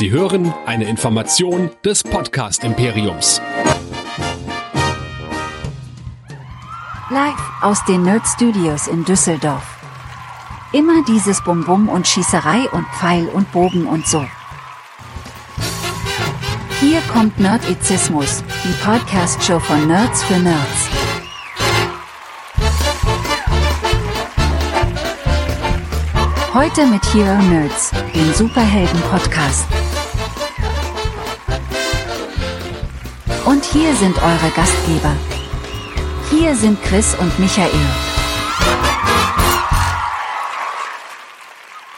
Sie hören eine Information des Podcast Imperiums. Live aus den Nerd Studios in Düsseldorf. Immer dieses Bum-Bum und Schießerei und Pfeil und Bogen und so. Hier kommt Nerdizismus, die Podcast-Show von Nerds für Nerds. Heute mit Hero Nerds, dem Superhelden-Podcast. Und hier sind eure Gastgeber. Hier sind Chris und Michael.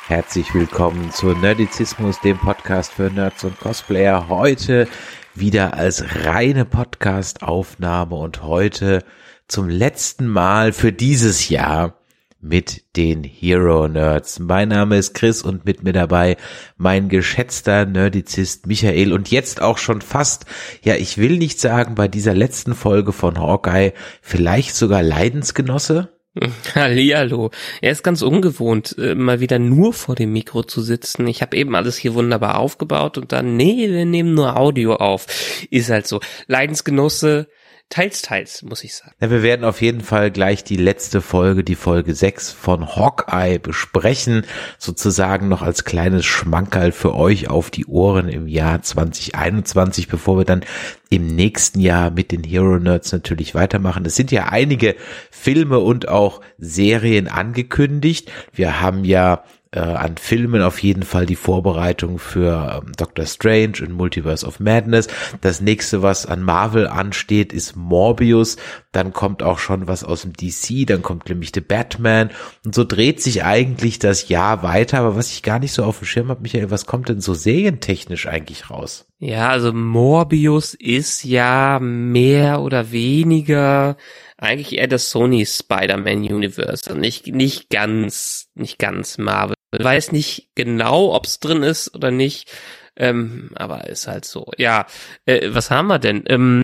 Herzlich willkommen zu Nerdizismus, dem Podcast für Nerds und Cosplayer. Heute wieder als reine Podcast-Aufnahme und heute zum letzten Mal für dieses Jahr mit den Hero Nerds. Mein Name ist Chris und mit mir dabei mein geschätzter Nerdizist Michael und jetzt auch schon fast, ja, ich will nicht sagen bei dieser letzten Folge von Hawkeye, vielleicht sogar Leidensgenosse. Hallihallo. Er ist ganz ungewohnt, äh, mal wieder nur vor dem Mikro zu sitzen. Ich habe eben alles hier wunderbar aufgebaut und dann, nee, wir nehmen nur Audio auf. Ist halt so. Leidensgenosse, teils, teils, muss ich sagen. Ja, wir werden auf jeden Fall gleich die letzte Folge, die Folge 6 von Hawkeye besprechen, sozusagen noch als kleines Schmankerl für euch auf die Ohren im Jahr 2021, bevor wir dann im nächsten Jahr mit den Hero Nerds natürlich weitermachen. Es sind ja einige Filme und auch Serien angekündigt. Wir haben ja äh, an Filmen auf jeden Fall die Vorbereitung für ähm, Doctor Strange und Multiverse of Madness. Das nächste, was an Marvel ansteht, ist Morbius. Dann kommt auch schon was aus dem DC, dann kommt nämlich The Batman. Und so dreht sich eigentlich das Jahr weiter. Aber was ich gar nicht so auf dem Schirm habe, Michael, was kommt denn so serientechnisch eigentlich raus? Ja, also Morbius ist ja mehr oder weniger eigentlich eher das Sony Spider-Man Universe und nicht, nicht ganz, nicht ganz Marvel. Weiß nicht genau, ob's drin ist oder nicht, ähm, aber ist halt so. Ja, äh, was haben wir denn? Ähm,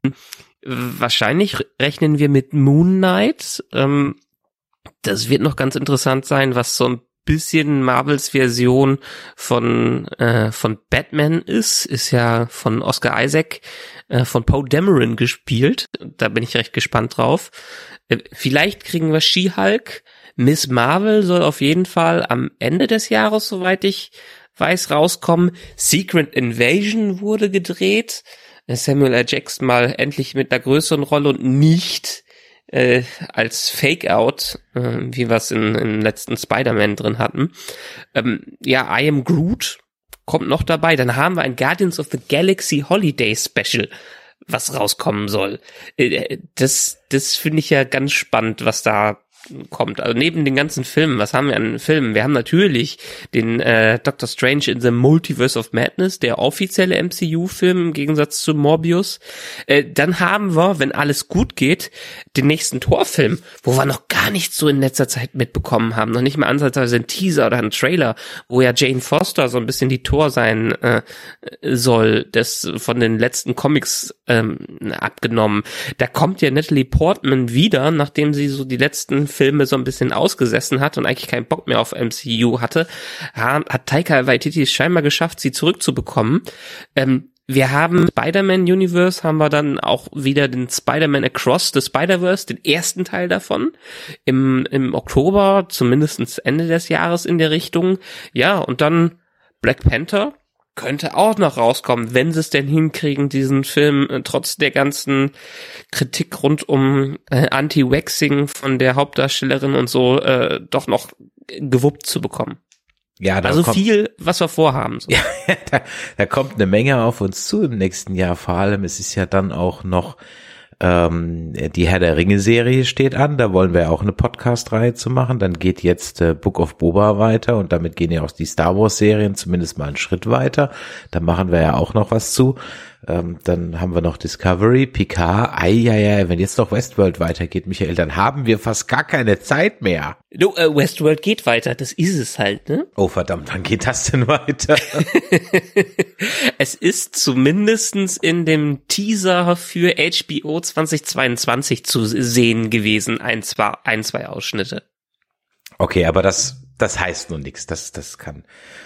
wahrscheinlich rechnen wir mit Moon Knight. Ähm, das wird noch ganz interessant sein, was so ein bisschen Marvels Version von äh, von Batman ist, ist ja von Oscar Isaac, äh, von Poe Dameron gespielt. Da bin ich recht gespannt drauf. Äh, vielleicht kriegen wir She-Hulk. Miss Marvel soll auf jeden Fall am Ende des Jahres, soweit ich weiß, rauskommen. Secret Invasion wurde gedreht. Samuel L. Jackson mal endlich mit einer größeren Rolle und nicht äh, als Fake-Out, äh, wie wir es in, in letzten Spider-Man drin hatten. Ähm, ja, I Am Groot kommt noch dabei. Dann haben wir ein Guardians of the Galaxy Holiday Special, was rauskommen soll. Äh, das das finde ich ja ganz spannend, was da kommt. Also neben den ganzen Filmen, was haben wir an Filmen? Wir haben natürlich den äh, Doctor Strange in the Multiverse of Madness, der offizielle MCU-Film im Gegensatz zu Morbius. Äh, dann haben wir, wenn alles gut geht, den nächsten Torfilm, wo wir noch gar nichts so in letzter Zeit mitbekommen haben, noch nicht mal ansatzweise ein Teaser oder ein Trailer, wo ja Jane Foster so ein bisschen die Tor sein äh, soll, das von den letzten Comics ähm, abgenommen. Da kommt ja Natalie Portman wieder, nachdem sie so die letzten Filme so ein bisschen ausgesessen hat und eigentlich keinen Bock mehr auf MCU hatte, hat Taika Waititi es scheinbar geschafft, sie zurückzubekommen. Ähm, wir haben Spider-Man Universe, haben wir dann auch wieder den Spider-Man Across the Spider-Verse, den ersten Teil davon, im, im Oktober, zumindestens Ende des Jahres in der Richtung. Ja, und dann Black Panther, könnte auch noch rauskommen, wenn sie es denn hinkriegen, diesen Film äh, trotz der ganzen Kritik rund um äh, Anti-Waxing von der Hauptdarstellerin und so äh, doch noch gewuppt zu bekommen. Ja, da also kommt, viel, was wir vorhaben. So. Ja, da, da kommt eine Menge auf uns zu im nächsten Jahr. Vor allem, es ist ja dann auch noch ähm, die Herr der Ringe-Serie steht an, da wollen wir auch eine Podcast-Reihe zu machen. Dann geht jetzt äh, Book of Boba weiter und damit gehen ja auch die Star Wars-Serien zumindest mal einen Schritt weiter. Da machen wir ja auch noch was zu. Ähm, dann haben wir noch Discovery, Picard, ei, wenn jetzt noch Westworld weitergeht, Michael, dann haben wir fast gar keine Zeit mehr. Du, äh, Westworld geht weiter, das ist es halt, ne? Oh verdammt, wann geht das denn weiter? es ist zumindestens in dem Teaser für HBO 2022 zu sehen gewesen, ein, zwei, ein, zwei Ausschnitte. Okay, aber das das heißt nur nichts. Das, das kann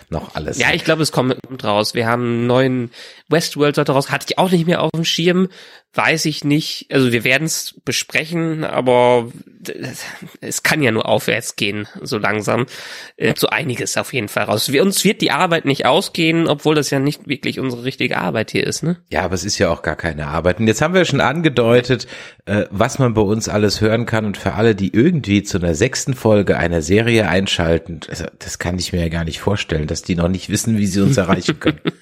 noch alles. Ja, ich glaube, es kommt raus. Wir haben einen neuen Westworld daraus. Hatte ich auch nicht mehr auf dem Schirm. Weiß ich nicht. Also wir werden es besprechen, aber es kann ja nur aufwärts gehen, so langsam. Äh, so einiges auf jeden Fall raus. Wir, uns wird die Arbeit nicht ausgehen, obwohl das ja nicht wirklich unsere richtige Arbeit hier ist, ne? Ja, aber es ist ja auch gar keine Arbeit. Und jetzt haben wir schon angedeutet, äh, was man bei uns alles hören kann. Und für alle, die irgendwie zu einer sechsten Folge einer Serie einschalten, also das kann ich mir ja gar nicht vorstellen, dass die noch nicht wissen, wie sie uns erreichen können.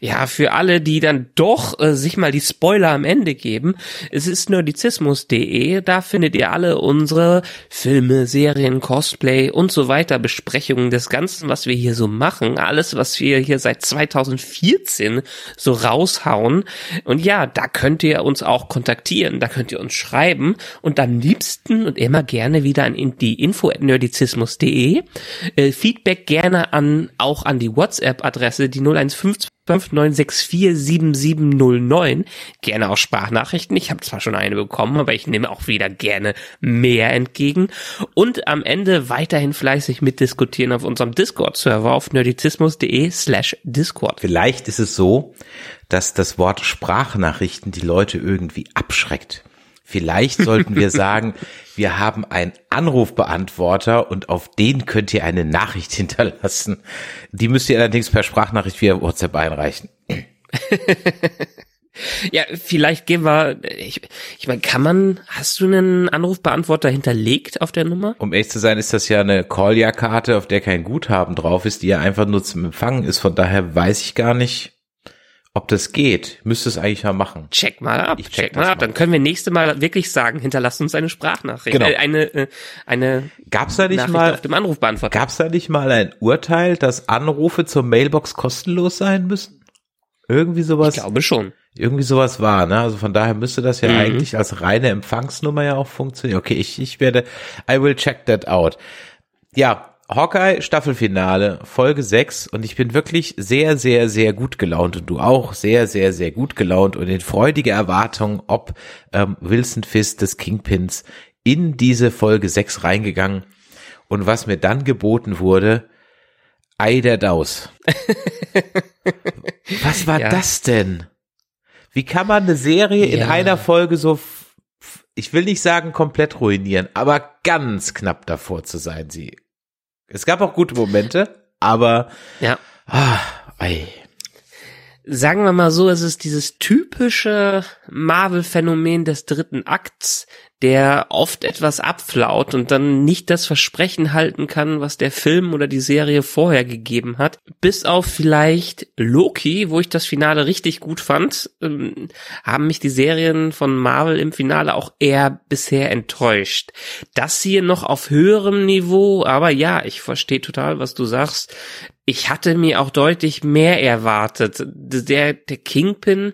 Ja, für alle, die dann doch äh, sich mal die Spoiler am Ende geben, es ist nerdizismus.de, da findet ihr alle unsere Filme, Serien, Cosplay und so weiter, Besprechungen des Ganzen, was wir hier so machen, alles, was wir hier seit 2014 so raushauen. Und ja, da könnt ihr uns auch kontaktieren, da könnt ihr uns schreiben und am liebsten und immer gerne wieder an die info at nerdizismus.de. Äh, Feedback gerne an, auch an die WhatsApp-Adresse, die 0152 59647709. Gerne auch Sprachnachrichten. Ich habe zwar schon eine bekommen, aber ich nehme auch wieder gerne mehr entgegen. Und am Ende weiterhin fleißig mitdiskutieren auf unserem Discord-Server auf nerdizismus.de slash Discord. Vielleicht ist es so, dass das Wort Sprachnachrichten die Leute irgendwie abschreckt. Vielleicht sollten wir sagen, wir haben einen Anrufbeantworter und auf den könnt ihr eine Nachricht hinterlassen. Die müsst ihr allerdings per Sprachnachricht via WhatsApp einreichen. ja, vielleicht gehen wir, ich, ich meine, kann man, hast du einen Anrufbeantworter hinterlegt auf der Nummer? Um ehrlich zu sein, ist das ja eine Call-Ja-Karte, auf der kein Guthaben drauf ist, die ja einfach nur zum Empfangen ist. Von daher weiß ich gar nicht, ob das geht, müsste es eigentlich mal machen. Check mal ab. Ich check, check mal ab. Mal. Dann können wir nächste Mal wirklich sagen, hinterlasst uns eine Sprachnachricht. Genau. Äh, eine, äh, eine Gab's da nicht Nachricht mal auf dem Anrufbeantworter. Gab's da nicht mal ein Urteil, dass Anrufe zur Mailbox kostenlos sein müssen? Irgendwie sowas. Ich glaube schon. Irgendwie sowas war, ne? Also von daher müsste das ja mhm. eigentlich als reine Empfangsnummer ja auch funktionieren. Okay, ich, ich werde, I will check that out. Ja, Hawkeye Staffelfinale, Folge 6 und ich bin wirklich sehr, sehr, sehr gut gelaunt und du auch sehr, sehr, sehr gut gelaunt und in freudiger Erwartung, ob ähm, Wilson Fisk des Kingpins in diese Folge 6 reingegangen und was mir dann geboten wurde, Ei der Daus. was war ja. das denn? Wie kann man eine Serie ja. in einer Folge so, ich will nicht sagen komplett ruinieren, aber ganz knapp davor zu sein, sie es gab auch gute Momente, aber ja. Ah, ey. Sagen wir mal so, es ist dieses typische Marvel-Phänomen des dritten Akts, der oft etwas abflaut und dann nicht das Versprechen halten kann, was der Film oder die Serie vorher gegeben hat. Bis auf vielleicht Loki, wo ich das Finale richtig gut fand, ähm, haben mich die Serien von Marvel im Finale auch eher bisher enttäuscht. Das hier noch auf höherem Niveau, aber ja, ich verstehe total, was du sagst. Ich hatte mir auch deutlich mehr erwartet. Der, der Kingpin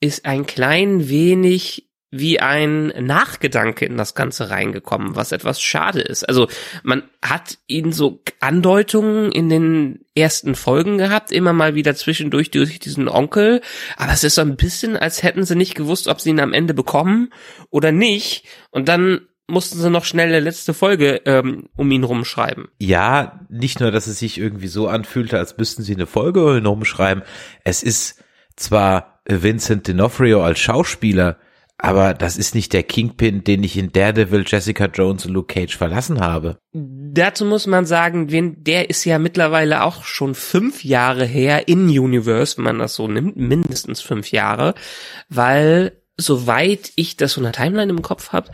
ist ein klein wenig wie ein Nachgedanke in das Ganze reingekommen, was etwas schade ist. Also man hat ihn so Andeutungen in den ersten Folgen gehabt, immer mal wieder zwischendurch durch diesen Onkel, aber es ist so ein bisschen, als hätten sie nicht gewusst, ob sie ihn am Ende bekommen oder nicht. Und dann mussten sie noch schnell eine letzte Folge ähm, um ihn rumschreiben. Ja, nicht nur, dass es sich irgendwie so anfühlte, als müssten sie eine Folge um ihn rumschreiben. Es ist zwar Vincent D'Onofrio als Schauspieler, aber das ist nicht der Kingpin, den ich in Daredevil, Jessica Jones und Luke Cage verlassen habe. Dazu muss man sagen, der ist ja mittlerweile auch schon fünf Jahre her in Universe, wenn man das so nimmt, mindestens fünf Jahre, weil soweit ich das von der Timeline im Kopf habe,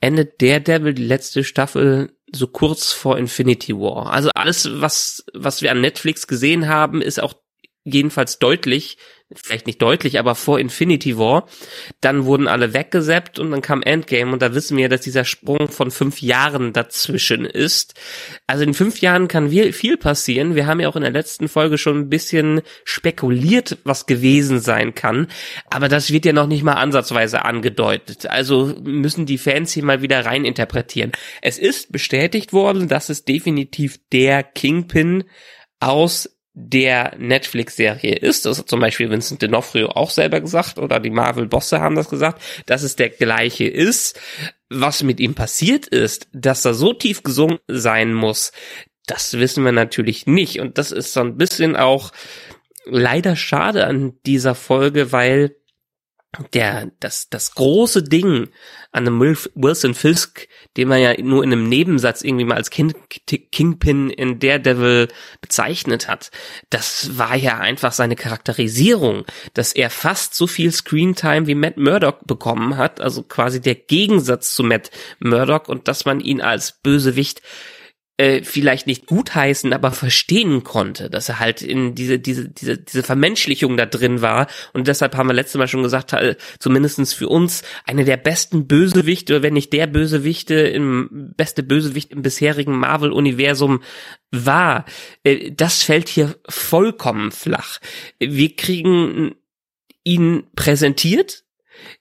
endet Daredevil die letzte Staffel so kurz vor Infinity War. Also alles, was, was wir an Netflix gesehen haben, ist auch jedenfalls deutlich vielleicht nicht deutlich, aber vor Infinity War, dann wurden alle weggesappt und dann kam Endgame und da wissen wir, dass dieser Sprung von fünf Jahren dazwischen ist. Also in fünf Jahren kann viel passieren. Wir haben ja auch in der letzten Folge schon ein bisschen spekuliert, was gewesen sein kann, aber das wird ja noch nicht mal ansatzweise angedeutet. Also müssen die Fans hier mal wieder rein interpretieren. Es ist bestätigt worden, dass es definitiv der Kingpin aus der Netflix-Serie ist. Das hat zum Beispiel Vincent D'Onofrio auch selber gesagt oder die Marvel-Bosse haben das gesagt, dass es der gleiche ist. was mit ihm passiert ist, dass er so tief gesungen sein muss, das wissen wir natürlich nicht. Und das ist so ein bisschen auch leider schade an dieser Folge, weil der, das, das große Ding an einem Wilson Fisk, den man ja nur in einem Nebensatz irgendwie mal als King, Kingpin in Daredevil bezeichnet hat, das war ja einfach seine Charakterisierung, dass er fast so viel Screentime wie Matt Murdock bekommen hat, also quasi der Gegensatz zu Matt Murdock und dass man ihn als Bösewicht äh, vielleicht nicht gutheißen, aber verstehen konnte, dass er halt in diese, diese, diese, diese Vermenschlichung da drin war. Und deshalb haben wir letztes Mal schon gesagt, äh, zumindestens für uns eine der besten Bösewichte, wenn nicht der Bösewichte, im beste Bösewicht im bisherigen Marvel-Universum war. Äh, das fällt hier vollkommen flach. Wir kriegen ihn präsentiert,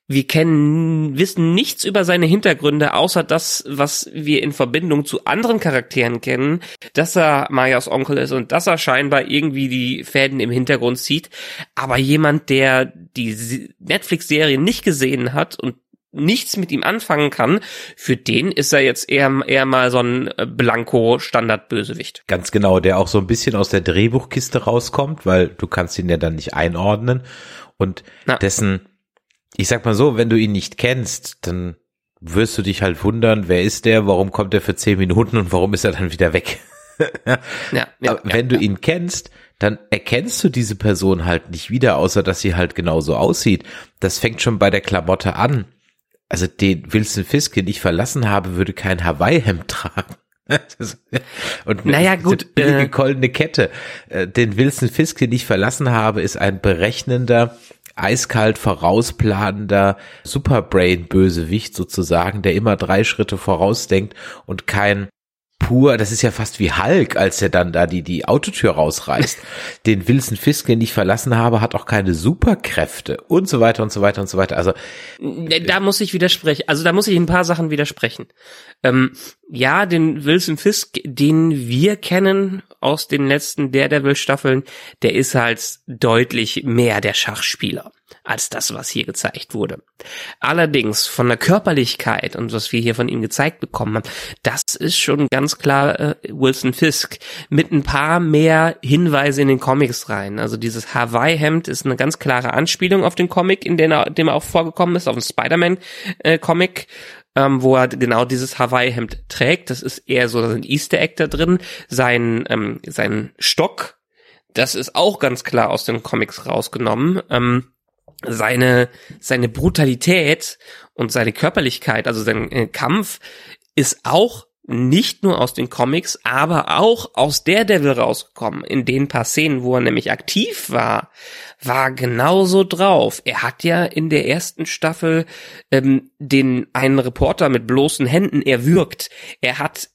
wir kennen, wissen nichts über seine Hintergründe, außer das, was wir in Verbindung zu anderen Charakteren kennen, dass er Mayas Onkel ist und dass er scheinbar irgendwie die Fäden im Hintergrund zieht. Aber jemand, der die Netflix-Serie nicht gesehen hat und nichts mit ihm anfangen kann, für den ist er jetzt eher, eher mal so ein äh, Blanko-Standard-Bösewicht. Ganz genau, der auch so ein bisschen aus der Drehbuchkiste rauskommt, weil du kannst ihn ja dann nicht einordnen und Na. dessen ich sag mal so, wenn du ihn nicht kennst, dann wirst du dich halt wundern, wer ist der, warum kommt er für zehn Minuten und warum ist er dann wieder weg? ja, ja, ja, wenn du ihn kennst, dann erkennst du diese Person halt nicht wieder, außer dass sie halt genauso aussieht. Das fängt schon bei der Klamotte an. Also den Wilson Fisk, den ich verlassen habe, würde kein Hawaii-Hemd tragen. und naja, gut, billige äh, goldene Kette. Äh, den Wilson Fisk, den ich verlassen habe, ist ein berechnender, eiskalt vorausplanender Superbrain-Bösewicht sozusagen, der immer drei Schritte vorausdenkt und kein pur, das ist ja fast wie Hulk, als er dann da die, die Autotür rausreißt. Den Wilson Fisk, den ich verlassen habe, hat auch keine Superkräfte und so weiter und so weiter und so weiter. Also da muss ich widersprechen. Also da muss ich ein paar Sachen widersprechen. Ähm, ja, den Wilson Fisk, den wir kennen aus den letzten Daredevil-Staffeln, der ist halt deutlich mehr der Schachspieler als das, was hier gezeigt wurde. Allerdings von der Körperlichkeit und was wir hier von ihm gezeigt bekommen haben, das ist schon ganz klar äh, Wilson Fisk mit ein paar mehr Hinweise in den Comics rein. Also dieses Hawaii-Hemd ist eine ganz klare Anspielung auf den Comic, in dem er, dem er auch vorgekommen ist, auf den Spider-Man-Comic. Äh, ähm, wo er genau dieses Hawaii-Hemd trägt. Das ist eher so ein Easter Egg da drin. Sein, ähm, sein Stock, das ist auch ganz klar aus den Comics rausgenommen. Ähm, seine, seine Brutalität und seine Körperlichkeit, also sein äh, Kampf, ist auch nicht nur aus den Comics, aber auch aus Daredevil rausgekommen. In den paar Szenen, wo er nämlich aktiv war, war genauso drauf. Er hat ja in der ersten Staffel ähm, den einen Reporter mit bloßen Händen erwürgt. Er hat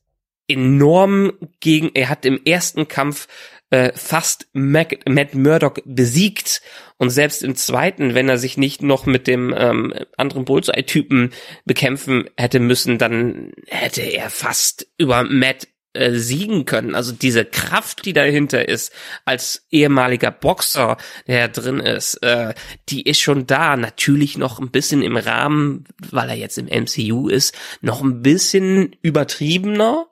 enorm gegen, er hat im ersten Kampf äh, fast Mac, Matt Murdock besiegt und selbst im zweiten, wenn er sich nicht noch mit dem ähm, anderen Bullseye-Typen bekämpfen hätte müssen, dann hätte er fast über Matt äh, siegen können. Also diese Kraft, die dahinter ist, als ehemaliger Boxer, der drin ist, äh, die ist schon da. Natürlich noch ein bisschen im Rahmen, weil er jetzt im MCU ist, noch ein bisschen übertriebener,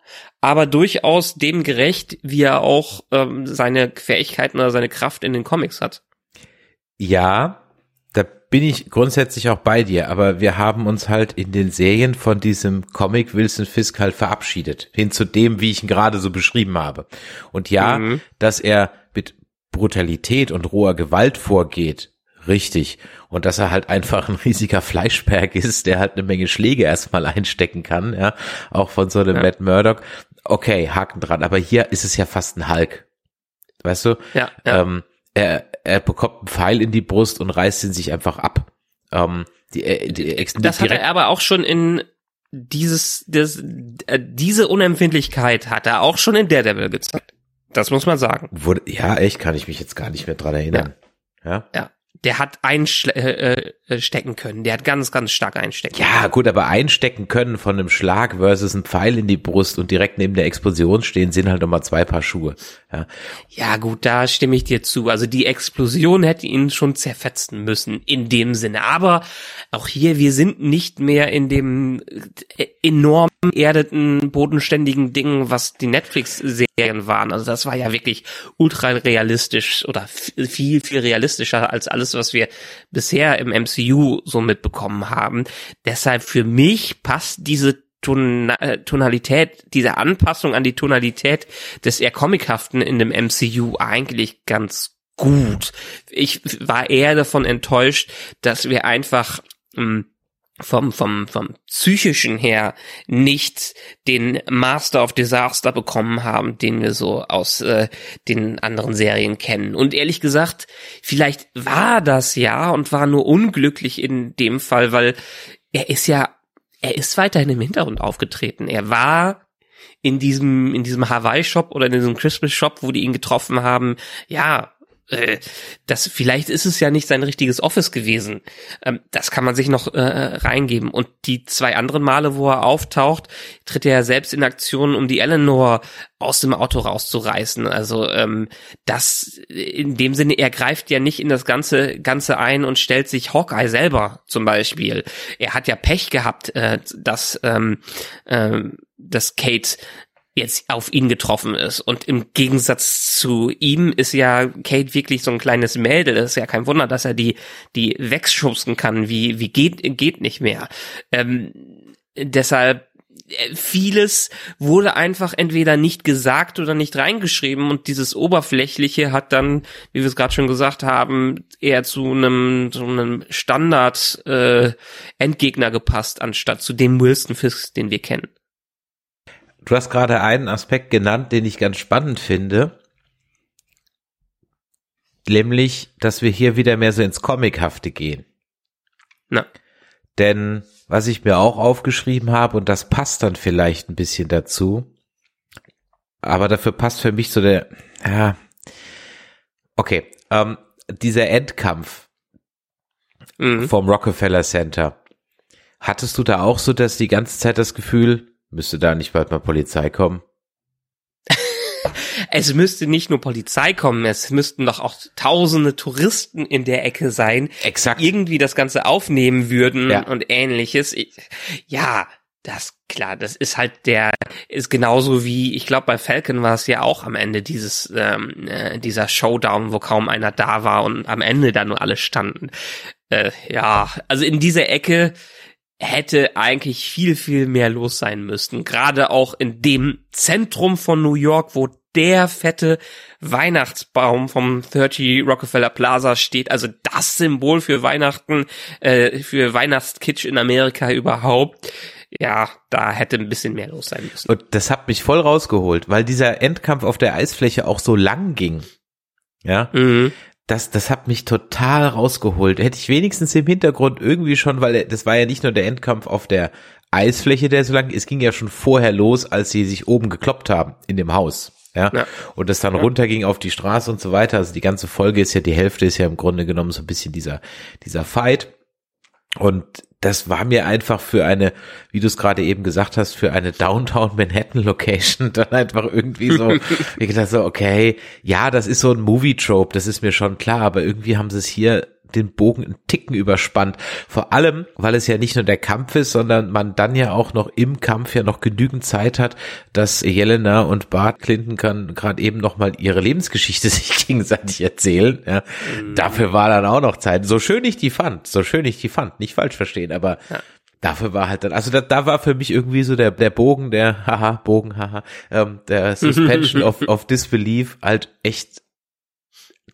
aber durchaus dem gerecht, wie er auch ähm, seine Fähigkeiten oder seine Kraft in den Comics hat. Ja, da bin ich grundsätzlich auch bei dir, aber wir haben uns halt in den Serien von diesem Comic Wilson Fisk halt verabschiedet, hin zu dem, wie ich ihn gerade so beschrieben habe. Und ja, mhm. dass er mit Brutalität und roher Gewalt vorgeht, richtig. Und dass er halt einfach ein riesiger Fleischberg ist, der halt eine Menge Schläge erstmal einstecken kann, ja, auch von so einem ja. Matt Murdock. Okay, Haken dran. Aber hier ist es ja fast ein Hulk. Weißt du? Ja. ja. Ähm, er, er bekommt einen Pfeil in die Brust und reißt ihn sich einfach ab. Ähm, die, äh, die, die, das hat er aber auch schon in dieses, das, äh, diese Unempfindlichkeit hat er auch schon in Daredevil gezeigt. Das muss man sagen. Wurde, ja, echt, kann ich mich jetzt gar nicht mehr dran erinnern. Ja. Ja. ja. Der hat einstecken äh, äh, können. Der hat ganz, ganz stark einstecken. Ja, gut, aber einstecken können von einem Schlag versus ein Pfeil in die Brust und direkt neben der Explosion stehen, sind halt nochmal zwei Paar Schuhe. Ja. ja, gut, da stimme ich dir zu. Also die Explosion hätte ihn schon zerfetzen müssen in dem Sinne. Aber auch hier, wir sind nicht mehr in dem äh, enorm erdeten, bodenständigen Ding, was die Netflix-Serien waren. Also das war ja wirklich ultra realistisch oder viel, viel realistischer als alles, was wir bisher im MCU so mitbekommen haben. Deshalb für mich passt diese äh, Tonalität, diese Anpassung an die Tonalität des eher Comichaften in dem MCU eigentlich ganz gut. Ich war eher davon enttäuscht, dass wir einfach mh, hm, vom, vom, vom psychischen her nicht den Master of Disaster bekommen haben, den wir so aus äh, den anderen Serien kennen. Und ehrlich gesagt, vielleicht war das ja und war nur unglücklich in dem Fall, weil er ist ja, er ist weiterhin im Hintergrund aufgetreten. Er war in diesem, in diesem Hawaii-Shop oder in diesem Christmas-Shop, wo die ihn getroffen haben, ja, äh, das vielleicht ist es ja nicht sein richtiges Office gewesen. Ähm, das kann man sich noch äh, reingeben. Und die zwei anderen Male, wo er auftaucht, tritt er ja selbst in Aktion, um die Eleanor aus dem Auto rauszureißen. Also ähm, das in dem Sinne, er greift ja nicht in das ganze Ganze ein und stellt sich Hawkeye selber zum Beispiel. Er hat ja Pech gehabt, äh, dass ähm, äh, dass Kate jetzt auf ihn getroffen ist. Und im Gegensatz zu ihm ist ja Kate wirklich so ein kleines Mädel. Das ist ja kein Wunder, dass er die, die wegschubsen kann, wie, wie geht, geht nicht mehr. Ähm, deshalb äh, vieles wurde einfach entweder nicht gesagt oder nicht reingeschrieben und dieses Oberflächliche hat dann, wie wir es gerade schon gesagt haben, eher zu einem, zu einem Standard äh, Endgegner gepasst, anstatt zu dem Wilson Fisk, den wir kennen. Du hast gerade einen Aspekt genannt, den ich ganz spannend finde. Nämlich, dass wir hier wieder mehr so ins Comichafte gehen. Na. Denn was ich mir auch aufgeschrieben habe, und das passt dann vielleicht ein bisschen dazu, aber dafür passt für mich so der, ja, okay, ähm, dieser Endkampf mhm. vom Rockefeller Center. Hattest du da auch so, dass die ganze Zeit das Gefühl, Müsste da nicht bald mal Polizei kommen? es müsste nicht nur Polizei kommen, es müssten doch auch tausende Touristen in der Ecke sein, Exakt. irgendwie das Ganze aufnehmen würden ja. und ähnliches. Ja, das klar, das ist halt der ist genauso wie ich glaube bei Falcon war es ja auch am Ende dieses ähm, äh, dieser Showdown, wo kaum einer da war und am Ende da nur alle standen. Äh, ja, also in dieser Ecke hätte eigentlich viel, viel mehr los sein müssen. Gerade auch in dem Zentrum von New York, wo der fette Weihnachtsbaum vom 30 Rockefeller Plaza steht. Also das Symbol für Weihnachten, äh, für Weihnachtskitsch in Amerika überhaupt. Ja, da hätte ein bisschen mehr los sein müssen. Und das hat mich voll rausgeholt, weil dieser Endkampf auf der Eisfläche auch so lang ging. Ja, mhm das, das hat mich total rausgeholt. Hätte ich wenigstens im Hintergrund irgendwie schon, weil das war ja nicht nur der Endkampf auf der Eisfläche, der so lang, es ging ja schon vorher los, als sie sich oben gekloppt haben in dem Haus. Ja, ja. und das dann ja. runterging auf die Straße und so weiter. Also die ganze Folge ist ja, die Hälfte ist ja im Grunde genommen so ein bisschen dieser, dieser Fight. Und das war mir einfach für eine, wie du es gerade eben gesagt hast, für eine Downtown Manhattan Location dann einfach irgendwie so, ich dachte so, okay, ja, das ist so ein Movie Trope, das ist mir schon klar, aber irgendwie haben sie es hier den Bogen einen Ticken überspannt. Vor allem, weil es ja nicht nur der Kampf ist, sondern man dann ja auch noch im Kampf ja noch genügend Zeit hat, dass Jelena und Bart Clinton kann gerade eben noch mal ihre Lebensgeschichte sich gegenseitig erzählen. Ja. Mhm. Dafür war dann auch noch Zeit. So schön ich die fand, so schön ich die fand, nicht falsch verstehen, aber ja. Dafür war halt dann, also da, da war für mich irgendwie so der, der Bogen, der, haha, Bogen, haha, ähm, der Suspension of, of Disbelief halt echt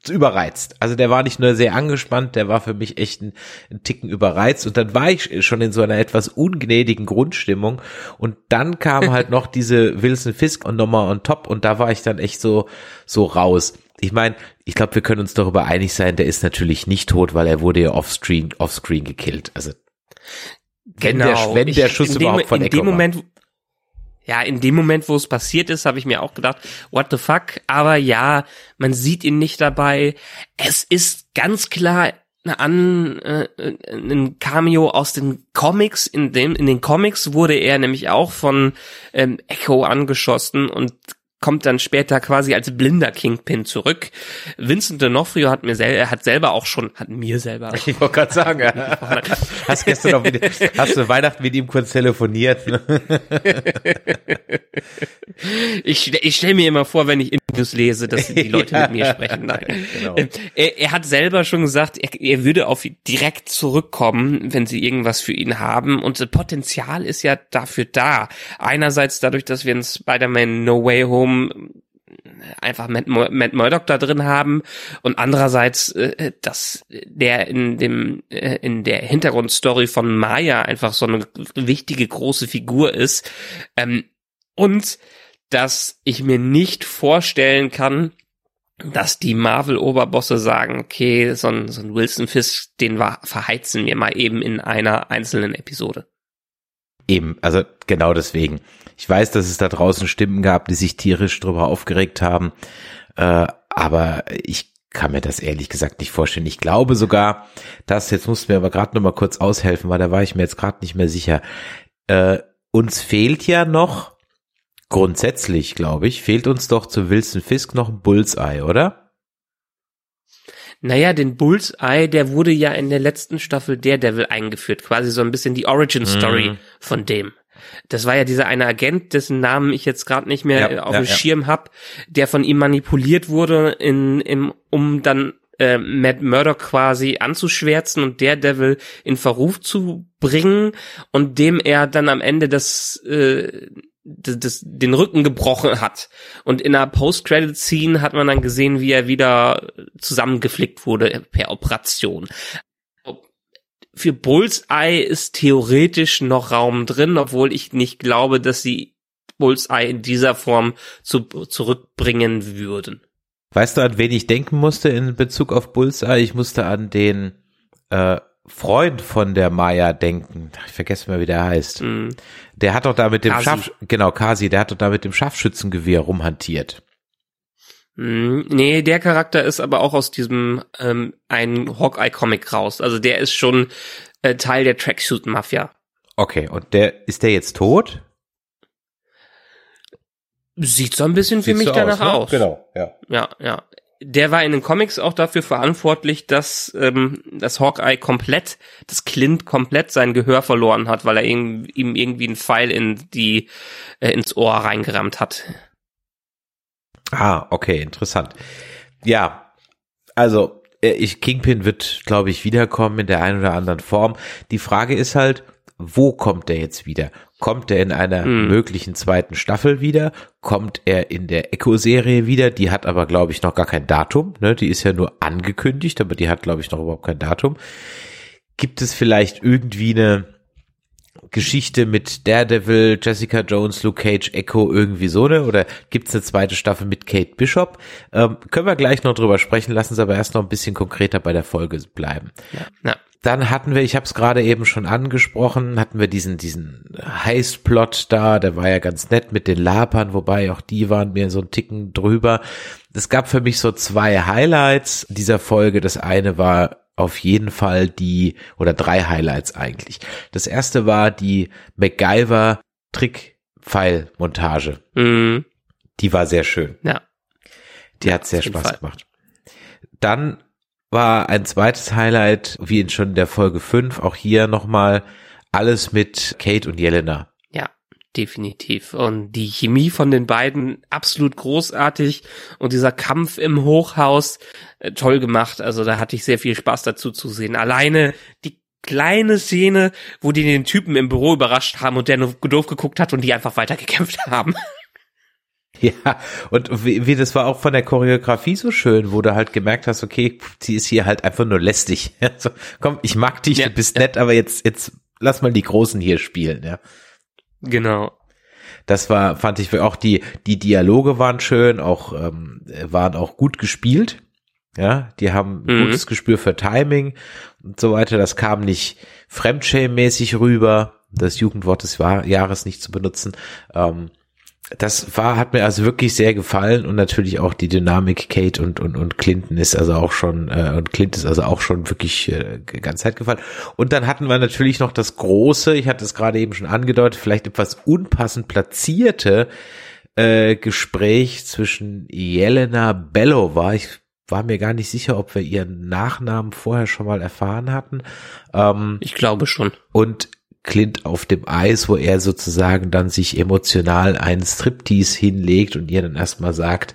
überreizt. Also der war nicht nur sehr angespannt, der war für mich echt ein, ein Ticken überreizt und dann war ich schon in so einer etwas ungnädigen Grundstimmung und dann kam halt noch diese Wilson Fisk und nochmal on top und da war ich dann echt so, so raus. Ich meine, ich glaube, wir können uns darüber einig sein, der ist natürlich nicht tot, weil er wurde ja offscreen, offscreen gekillt. Also wenn genau. der, wenn der Schuss überhaupt von in dem Moment, ja, in dem Moment, wo es passiert ist, habe ich mir auch gedacht, what the fuck? Aber ja, man sieht ihn nicht dabei. Es ist ganz klar an äh, ein Cameo aus den Comics. In dem in den Comics wurde er nämlich auch von ähm, Echo angeschossen und kommt dann später quasi als blinder Kingpin zurück. Vincent D'Onofrio hat mir selber, hat selber auch schon, hat mir selber. Ich wollte gerade sagen, ja. hast gestern noch wieder, hast du Weihnachten mit ihm kurz telefoniert? Ne? ich ich stelle mir immer vor, wenn ich Interviews lese, dass die Leute mit mir sprechen. Nein. Genau. Er, er, hat selber schon gesagt, er, er würde auf direkt zurückkommen, wenn sie irgendwas für ihn haben. Und das Potenzial ist ja dafür da. Einerseits dadurch, dass wir in Spider-Man No Way Home um einfach Matt, Matt Murdock da drin haben und andererseits, äh, dass der in dem äh, in der Hintergrundstory von Maya einfach so eine wichtige große Figur ist ähm, und dass ich mir nicht vorstellen kann, dass die Marvel-Oberbosse sagen, okay, so ein, so ein Wilson Fisk, den wir verheizen wir mal eben in einer einzelnen Episode. Eben, also genau deswegen. Ich weiß, dass es da draußen Stimmen gab, die sich tierisch drüber aufgeregt haben, äh, aber ich kann mir das ehrlich gesagt nicht vorstellen. Ich glaube sogar, dass, jetzt mussten wir aber gerade noch mal kurz aushelfen, weil da war ich mir jetzt gerade nicht mehr sicher. Äh, uns fehlt ja noch, grundsätzlich glaube ich, fehlt uns doch zu Wilson Fisk noch ein Bullseye, oder? Naja, den Bullseye, der wurde ja in der letzten Staffel Daredevil eingeführt, quasi so ein bisschen die Origin Story mhm. von dem. Das war ja dieser eine Agent, dessen Namen ich jetzt gerade nicht mehr ja, auf dem ja. Schirm hab, der von ihm manipuliert wurde, in, im, um dann äh, Matt Murdock quasi anzuschwärzen und Daredevil in Verruf zu bringen und dem er dann am Ende das äh, das, das, den Rücken gebrochen hat. Und in einer Post-Credit-Scene hat man dann gesehen, wie er wieder zusammengeflickt wurde per Operation für Bullseye ist theoretisch noch Raum drin, obwohl ich nicht glaube, dass sie Bullseye in dieser Form zu, zurückbringen würden. Weißt du, an wen ich denken musste in Bezug auf Bullseye? Ich musste an den äh, Freund von der Maya denken. Ich vergesse mal, wie der heißt. Mm. Der hat doch da mit dem Scharf, genau, Kasi, der hat doch da mit dem Scharfschützengewehr rumhantiert. Hm, nee, der Charakter ist aber auch aus diesem ähm, ein Hawkeye-Comic raus. Also der ist schon äh, Teil der Tracksuit-Mafia. Okay, und der ist der jetzt tot? Sieht so ein bisschen Sieht für mich so danach aus, ne? aus. Genau, ja. Ja, ja. Der war in den Comics auch dafür verantwortlich, dass ähm, das Hawkeye komplett, das Clint komplett sein Gehör verloren hat, weil er ihm, ihm irgendwie einen Pfeil in die äh, ins Ohr reingerammt hat. Ah, okay, interessant. Ja, also äh, ich Kingpin wird, glaube ich, wiederkommen in der einen oder anderen Form. Die Frage ist halt, wo kommt er jetzt wieder? Kommt er in einer hm. möglichen zweiten Staffel wieder? Kommt er in der Echo-Serie wieder? Die hat aber, glaube ich, noch gar kein Datum. Ne? Die ist ja nur angekündigt, aber die hat, glaube ich, noch überhaupt kein Datum. Gibt es vielleicht irgendwie eine Geschichte mit Daredevil, Jessica Jones, Luke Cage, Echo irgendwie so ne? Oder gibt's eine zweite Staffel mit Kate Bishop? Ähm, können wir gleich noch drüber sprechen, lassen Sie aber erst noch ein bisschen konkreter bei der Folge bleiben. Ja, ja. Dann hatten wir, ich habe es gerade eben schon angesprochen, hatten wir diesen diesen Heist-Plot da, der war ja ganz nett mit den Lapern, wobei auch die waren mir so ein Ticken drüber. Es gab für mich so zwei Highlights dieser Folge. Das eine war auf jeden Fall die, oder drei Highlights eigentlich. Das erste war die MacGyver Trick-Pfeil-Montage. Mhm. Die war sehr schön. Ja. Die ja, hat sehr Spaß Fall. gemacht. Dann war ein zweites Highlight, wie in schon der Folge 5, auch hier nochmal alles mit Kate und Jelena definitiv. Und die Chemie von den beiden absolut großartig und dieser Kampf im Hochhaus äh, toll gemacht. Also da hatte ich sehr viel Spaß dazu zu sehen. Alleine die kleine Szene, wo die den Typen im Büro überrascht haben und der nur doof geguckt hat und die einfach weitergekämpft haben. Ja, und wie, wie das war auch von der Choreografie so schön, wo du halt gemerkt hast, okay, sie ist hier halt einfach nur lästig. Also, komm, ich mag dich, ja, du bist ja. nett, aber jetzt, jetzt lass mal die Großen hier spielen, ja. Genau. Das war, fand ich auch die, die Dialoge waren schön, auch, ähm, waren auch gut gespielt. Ja, die haben mhm. gutes Gespür für Timing und so weiter. Das kam nicht Fremdschämmäßig rüber, das Jugendwort des Jahres nicht zu benutzen. Ähm, das war, hat mir also wirklich sehr gefallen und natürlich auch die Dynamik Kate und, und, und Clinton ist also auch schon, äh, und Clint ist also auch schon wirklich äh, ganz Zeit gefallen. Und dann hatten wir natürlich noch das große, ich hatte es gerade eben schon angedeutet, vielleicht etwas unpassend platzierte äh, Gespräch zwischen Jelena Belova, ich war mir gar nicht sicher, ob wir ihren Nachnamen vorher schon mal erfahren hatten. Ähm, ich glaube schon. Und Clint auf dem Eis, wo er sozusagen dann sich emotional einen Striptease hinlegt und ihr dann erstmal sagt,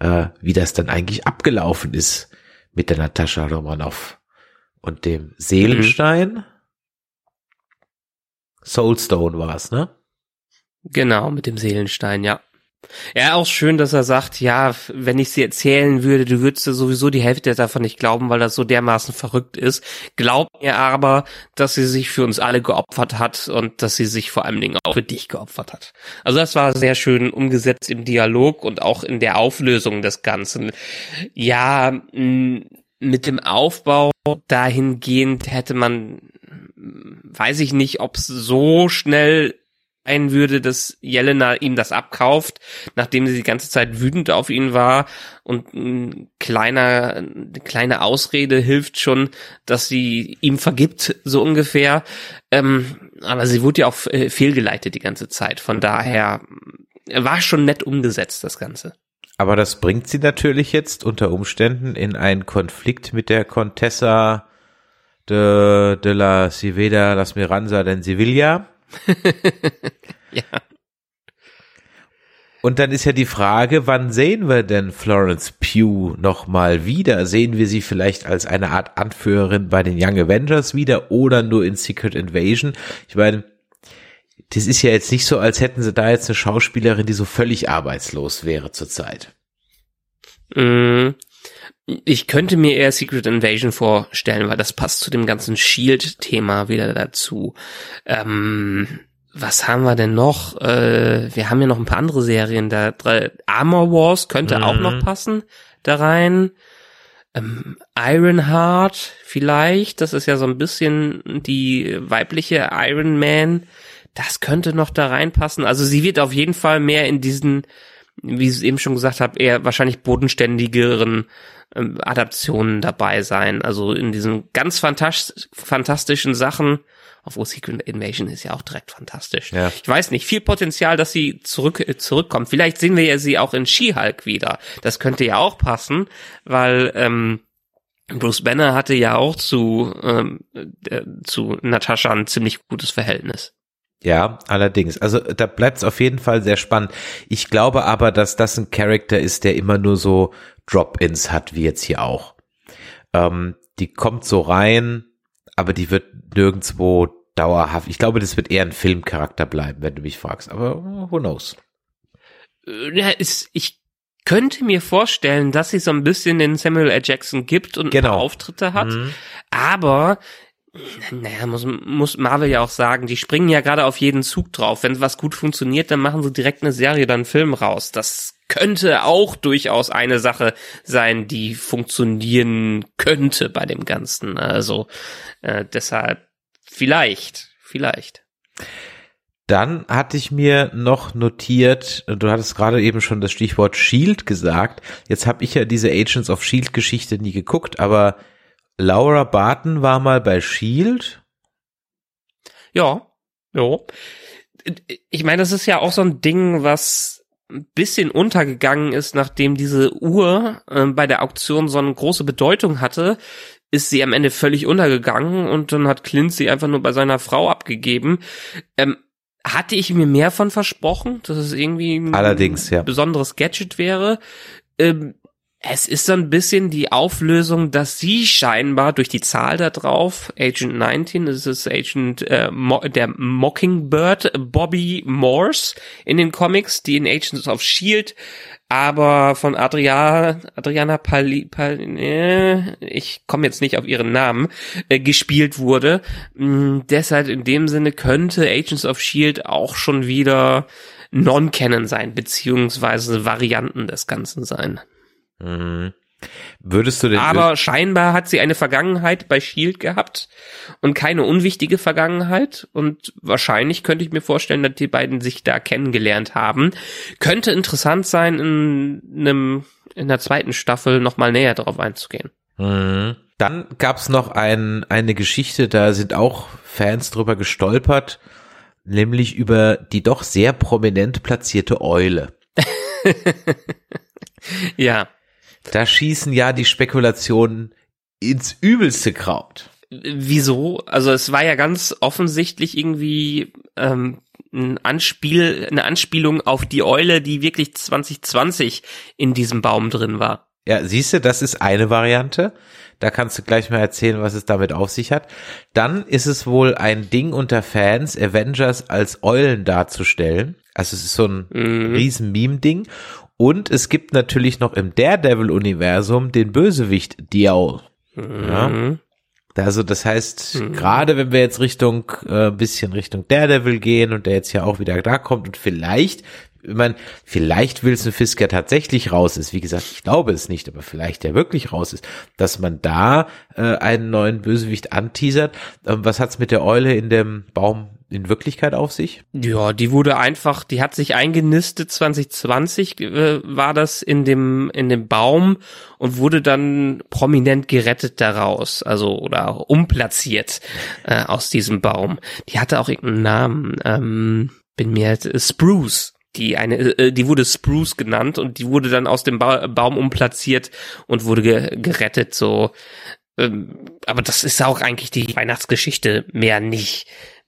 äh, wie das dann eigentlich abgelaufen ist mit der Natascha Romanoff und dem Seelenstein. Mhm. Soulstone war es, ne? Genau, mit dem Seelenstein, ja. Ja, auch schön, dass er sagt, ja, wenn ich sie erzählen würde, du würdest sowieso die Hälfte davon nicht glauben, weil das so dermaßen verrückt ist. Glaub mir aber, dass sie sich für uns alle geopfert hat und dass sie sich vor allen Dingen auch für dich geopfert hat. Also das war sehr schön umgesetzt im Dialog und auch in der Auflösung des Ganzen. Ja, mit dem Aufbau dahingehend hätte man, weiß ich nicht, ob es so schnell ein würde, dass Jelena ihm das abkauft, nachdem sie die ganze Zeit wütend auf ihn war und ein kleiner, eine kleine Ausrede hilft schon, dass sie ihm vergibt, so ungefähr. Ähm, aber sie wurde ja auch äh, fehlgeleitet die ganze Zeit. Von daher äh, war schon nett umgesetzt, das Ganze. Aber das bringt sie natürlich jetzt unter Umständen in einen Konflikt mit der Contessa de, de la Civeda Las Miranza de Sevilla ja. Und dann ist ja die Frage, wann sehen wir denn Florence Pugh noch mal wieder? Sehen wir sie vielleicht als eine Art Anführerin bei den Young Avengers wieder oder nur in Secret Invasion? Ich meine, das ist ja jetzt nicht so, als hätten sie da jetzt eine Schauspielerin, die so völlig arbeitslos wäre zurzeit. Mm, ich könnte mir eher Secret Invasion vorstellen, weil das passt zu dem ganzen Shield-Thema wieder dazu. Ähm, was haben wir denn noch? Äh, wir haben ja noch ein paar andere Serien da. Armor Wars könnte mhm. auch noch passen da rein. Ähm, Ironheart vielleicht, das ist ja so ein bisschen die weibliche Iron Man. Das könnte noch da reinpassen. Also sie wird auf jeden Fall mehr in diesen, wie ich es eben schon gesagt habe, eher wahrscheinlich bodenständigeren ähm, Adaptionen dabei sein. Also in diesen ganz fantast fantastischen Sachen, obwohl Secret Invasion ist ja auch direkt fantastisch. Ja. Ich weiß nicht, viel Potenzial, dass sie zurück äh, zurückkommt. Vielleicht sehen wir ja sie auch in She-Hulk wieder. Das könnte ja auch passen, weil ähm, Bruce Banner hatte ja auch zu ähm, äh, zu Natascha ein ziemlich gutes Verhältnis. Ja, allerdings. Also da bleibt es auf jeden Fall sehr spannend. Ich glaube aber, dass das ein Charakter ist, der immer nur so Drop-ins hat, wie jetzt hier auch. Ähm, die kommt so rein, aber die wird nirgendwo dauerhaft. Ich glaube, das wird eher ein Filmcharakter bleiben, wenn du mich fragst. Aber who knows? Äh, ja, ist, ich könnte mir vorstellen, dass sie so ein bisschen den Samuel L. Jackson gibt und genau. Auftritte hat. Mhm. Aber naja, muss, muss Marvel ja auch sagen, die springen ja gerade auf jeden Zug drauf. Wenn was gut funktioniert, dann machen sie direkt eine Serie, dann einen Film raus. Das könnte auch durchaus eine Sache sein, die funktionieren könnte bei dem Ganzen. Also äh, deshalb vielleicht, vielleicht. Dann hatte ich mir noch notiert, du hattest gerade eben schon das Stichwort Shield gesagt. Jetzt habe ich ja diese Agents of Shield Geschichte nie geguckt, aber Laura Barton war mal bei Shield. Ja, ja. Ich meine, das ist ja auch so ein Ding, was ein bisschen untergegangen ist, nachdem diese Uhr äh, bei der Auktion so eine große Bedeutung hatte, ist sie am Ende völlig untergegangen und dann hat Clint sie einfach nur bei seiner Frau abgegeben. Ähm, hatte ich mir mehr von versprochen, dass es irgendwie ein Allerdings, ja. besonderes Gadget wäre. Ähm, es ist so ein bisschen die Auflösung, dass sie scheinbar durch die Zahl da drauf, Agent 19, das ist Agent äh, Mo der Mockingbird, Bobby Morse in den Comics, die in Agents of Shield, aber von Adria, Adriana Pali, Pali äh, ich komme jetzt nicht auf ihren Namen, äh, gespielt wurde. Mm, deshalb in dem Sinne könnte Agents of Shield auch schon wieder Non-Canon sein, beziehungsweise Varianten des Ganzen sein. Mhm. Würdest du denn Aber scheinbar hat sie eine Vergangenheit bei Shield gehabt und keine unwichtige Vergangenheit. Und wahrscheinlich könnte ich mir vorstellen, dass die beiden sich da kennengelernt haben. Könnte interessant sein, in einem in der zweiten Staffel nochmal näher darauf einzugehen. Mhm. Dann gab's noch ein, eine Geschichte, da sind auch Fans drüber gestolpert, nämlich über die doch sehr prominent platzierte Eule. ja. Da schießen ja die Spekulationen ins übelste Kraut. Wieso? Also es war ja ganz offensichtlich irgendwie ähm, ein Anspiel, eine Anspielung auf die Eule, die wirklich 2020 in diesem Baum drin war. Ja, siehst du, das ist eine Variante. Da kannst du gleich mal erzählen, was es damit auf sich hat. Dann ist es wohl ein Ding unter Fans, Avengers als Eulen darzustellen. Also es ist so ein mhm. riesen Meme-Ding. Und es gibt natürlich noch im Daredevil-Universum den Bösewicht Diaol. Mhm. Ja. Also das heißt, mhm. gerade wenn wir jetzt Richtung, äh, bisschen Richtung Daredevil gehen und der jetzt ja auch wieder da kommt und vielleicht, ich meine, vielleicht Wilson Fisker tatsächlich raus ist. Wie gesagt, ich glaube es nicht, aber vielleicht der wirklich raus ist, dass man da äh, einen neuen Bösewicht anteasert. Ähm, was hat's mit der Eule in dem Baum in Wirklichkeit auf sich? Ja, die wurde einfach, die hat sich eingenistet 2020 äh, war das in dem in dem Baum und wurde dann prominent gerettet daraus, also oder umplatziert äh, aus diesem Baum. Die hatte auch irgendeinen Namen, ähm, bin mir äh, Spruce. Die eine, äh, die wurde Spruce genannt und die wurde dann aus dem ba Baum umplatziert und wurde ge gerettet. So, ähm, aber das ist auch eigentlich die Weihnachtsgeschichte mehr nicht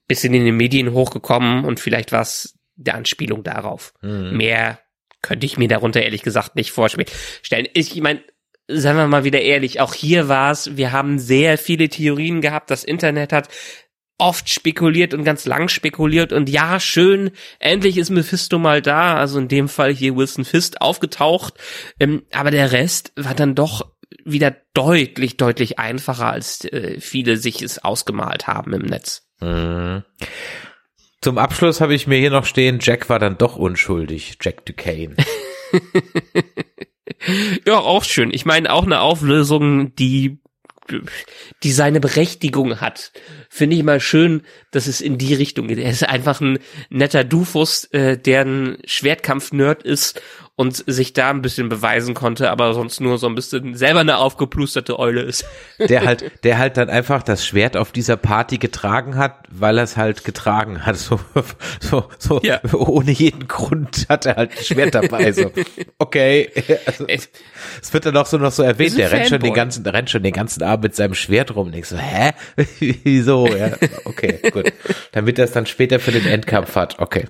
bisschen in den Medien hochgekommen und vielleicht war es der Anspielung darauf. Mhm. Mehr könnte ich mir darunter ehrlich gesagt nicht vorstellen. Ich meine, seien wir mal wieder ehrlich, auch hier war es, wir haben sehr viele Theorien gehabt, das Internet hat oft spekuliert und ganz lang spekuliert und ja, schön, endlich ist Mephisto mal da, also in dem Fall hier Wilson Fist aufgetaucht, ähm, aber der Rest war dann doch wieder deutlich, deutlich einfacher, als äh, viele sich es ausgemalt haben im Netz. Mhm. Zum Abschluss habe ich mir hier noch stehen, Jack war dann doch unschuldig, Jack Duquesne. ja, auch schön. Ich meine, auch eine Auflösung, die die seine Berechtigung hat. Finde ich mal schön, dass es in die Richtung geht. Er ist einfach ein netter Dufus, äh, der ein Schwertkampf-Nerd ist und sich da ein bisschen beweisen konnte, aber sonst nur so ein bisschen selber eine aufgeplusterte Eule ist. Der halt, der halt dann einfach das Schwert auf dieser Party getragen hat, weil er es halt getragen hat. So, so, so ja. ohne jeden Grund hat er halt ein Schwert dabei. So, okay. Also, es wird dann auch so noch so erwähnt, der rennt schon den ganzen, der rennt schon den ganzen Abend mit seinem Schwert rum. Und ich so, hä? Wieso? Ja, okay, gut. Damit er es dann später für den Endkampf hat. Okay.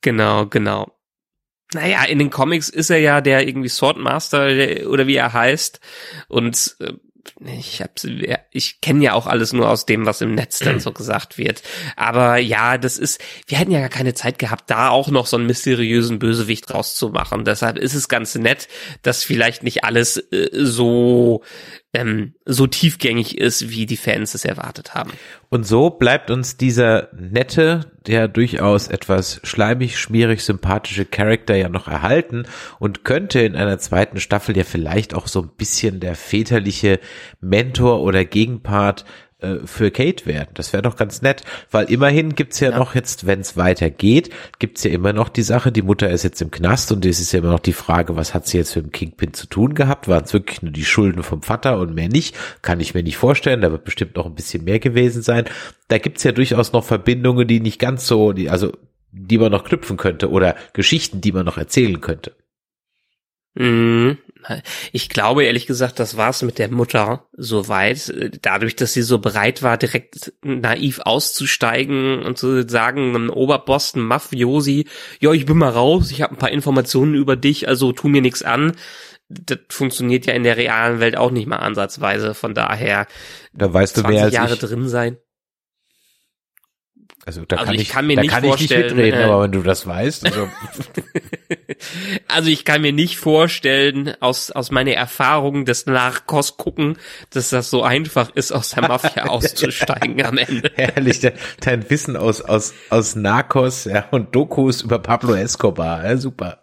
Genau, genau. Naja, in den Comics ist er ja der irgendwie Swordmaster oder wie er heißt. Und äh, ich hab's, ich kenne ja auch alles nur aus dem, was im Netz dann so gesagt wird. Aber ja, das ist, wir hätten ja gar keine Zeit gehabt, da auch noch so einen mysteriösen Bösewicht rauszumachen. Deshalb ist es ganz nett, dass vielleicht nicht alles äh, so ähm, so tiefgängig ist, wie die Fans es erwartet haben. Und so bleibt uns dieser nette, der durchaus etwas schleimig, schmierig, sympathische Charakter ja noch erhalten und könnte in einer zweiten Staffel ja vielleicht auch so ein bisschen der väterliche Mentor oder Gegenpart äh, für Kate werden. Das wäre doch ganz nett, weil immerhin gibt's ja, ja. noch jetzt, wenn es weitergeht, gibt's ja immer noch die Sache, die Mutter ist jetzt im Knast und es ist ja immer noch die Frage, was hat sie jetzt mit dem Kingpin zu tun gehabt? Waren es wirklich nur die Schulden vom Vater und mehr nicht? Kann ich mir nicht vorstellen, da wird bestimmt noch ein bisschen mehr gewesen sein. Da gibt's ja durchaus noch Verbindungen, die nicht ganz so, die, also die man noch knüpfen könnte oder Geschichten, die man noch erzählen könnte. Mhm. Ich glaube ehrlich gesagt, das war's mit der Mutter soweit. Dadurch, dass sie so bereit war, direkt naiv auszusteigen und zu sagen, ein Oberboss, ein Mafiosi, ja, ich bin mal raus, ich habe ein paar Informationen über dich, also tu mir nichts an. Das funktioniert ja in der realen Welt auch nicht mal ansatzweise. Von daher, da weißt du mehr als Jahre ich. drin sein. Also da Also kann ich kann mir da nicht kann ich nicht vorstellen, mitreden, äh, aber wenn du das weißt, also, Also ich kann mir nicht vorstellen, aus, aus meiner Erfahrung des Narcos gucken, dass das so einfach ist, aus der Mafia auszusteigen am Ende. herrlich, de- dein Wissen aus, aus, aus Narcos ja, und Dokus über Pablo Escobar, ja, super.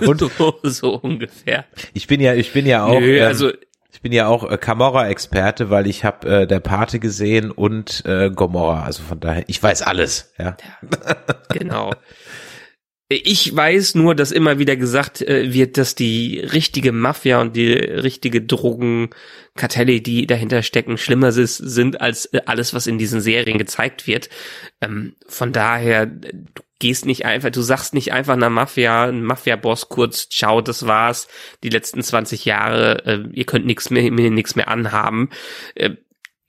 Und so, so ungefähr. ich bin ja, ich bin ja auch, Nö, ähm, also ich bin ja auch äh, Camorra-Experte, weil ich habe äh, der Pate gesehen und äh, Gomorra, also von daher, ich weiß alles, ja. Genau. Ich weiß nur, dass immer wieder gesagt äh, wird, dass die richtige Mafia und die richtige Drogenkartelle, die dahinter stecken, schlimmer ist, sind als äh, alles, was in diesen Serien gezeigt wird. Ähm, von daher, du gehst nicht einfach, du sagst nicht einfach einer Mafia, ein Mafia-Boss kurz, ciao, das war's, die letzten 20 Jahre, äh, ihr könnt nichts mehr, mir nichts mehr anhaben. Äh,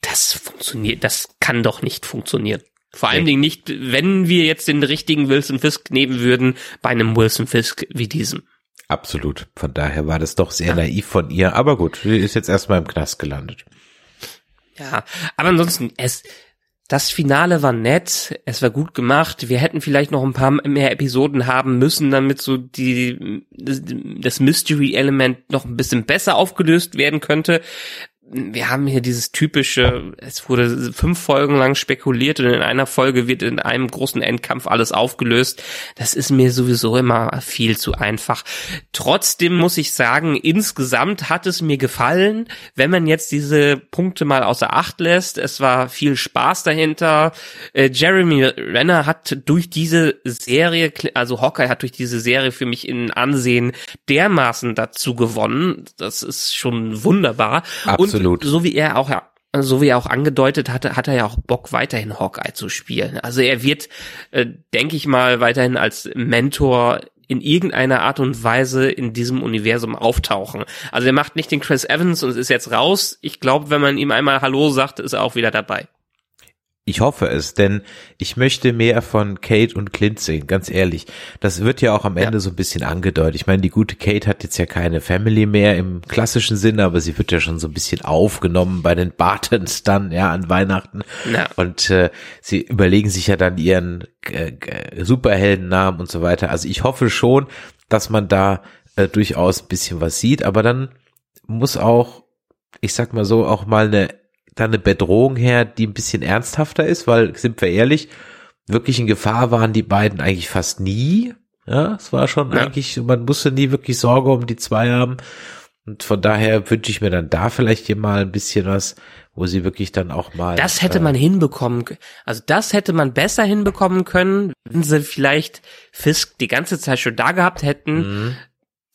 das funktioniert, das kann doch nicht funktionieren. Vor allen Nee. Dingen nicht, wenn wir jetzt den richtigen Wilson Fisk nehmen würden, bei einem Wilson Fisk wie diesem. Absolut. Von daher war das doch sehr naiv von ihr, aber gut, sie ist jetzt erstmal im Knast gelandet. Ja, aber ansonsten, es, das Finale war nett, es war gut gemacht. Wir hätten vielleicht noch ein paar mehr Episoden haben müssen, damit so die, das, Mystery-Element noch ein bisschen besser aufgelöst werden könnte. Wir haben hier dieses typische, es wurde fünf Folgen lang spekuliert und in einer Folge wird in einem großen Endkampf alles aufgelöst. Das ist mir sowieso immer viel zu einfach. Trotzdem muss ich sagen, insgesamt hat es mir gefallen, wenn man jetzt diese Punkte mal außer Acht lässt. Es war viel Spaß dahinter. Äh, Jeremy Renner hat durch diese Serie, also Hawkeye hat durch diese Serie für mich in Ansehen dermaßen dazu gewonnen. Das ist schon wunderbar. Absolut. Und so wie er auch so wie er auch angedeutet hatte, hat er ja auch Bock, weiterhin Hawkeye zu spielen. Also er wird, äh, denke ich mal, weiterhin als Mentor in irgendeiner Art und Weise in diesem Universum auftauchen. Also er macht nicht den Chris Evans und ist jetzt raus. Ich glaube, wenn man ihm einmal Hallo sagt, ist er auch wieder dabei. Ich hoffe es, denn ich möchte mehr von Kate und Clint sehen, ganz ehrlich. Das wird ja auch am Ende so ein bisschen angedeutet. Ich meine, die gute Kate hat jetzt ja keine Family mehr im klassischen Sinne, aber sie wird ja schon so ein bisschen aufgenommen bei den Bartons dann, ja, an Weihnachten. Ja. Und äh, sie überlegen sich ja dann ihren äh, Superheldennamen und so weiter. Also ich hoffe schon, dass man da äh, durchaus ein bisschen was sieht, aber dann muss auch, ich sag mal so, auch mal eine da eine Bedrohung her, die ein bisschen ernsthafter ist, weil, sind wir ehrlich, wirklich in Gefahr waren die beiden eigentlich fast nie. Ja, es war schon Ja. eigentlich, man musste nie wirklich Sorge um die zwei haben. Und von daher wünsche ich mir dann da vielleicht hier mal ein bisschen was, wo sie wirklich dann auch mal. Das hätte äh, man hinbekommen, also das hätte man besser hinbekommen können, wenn sie vielleicht Fisk die ganze Zeit schon da gehabt hätten.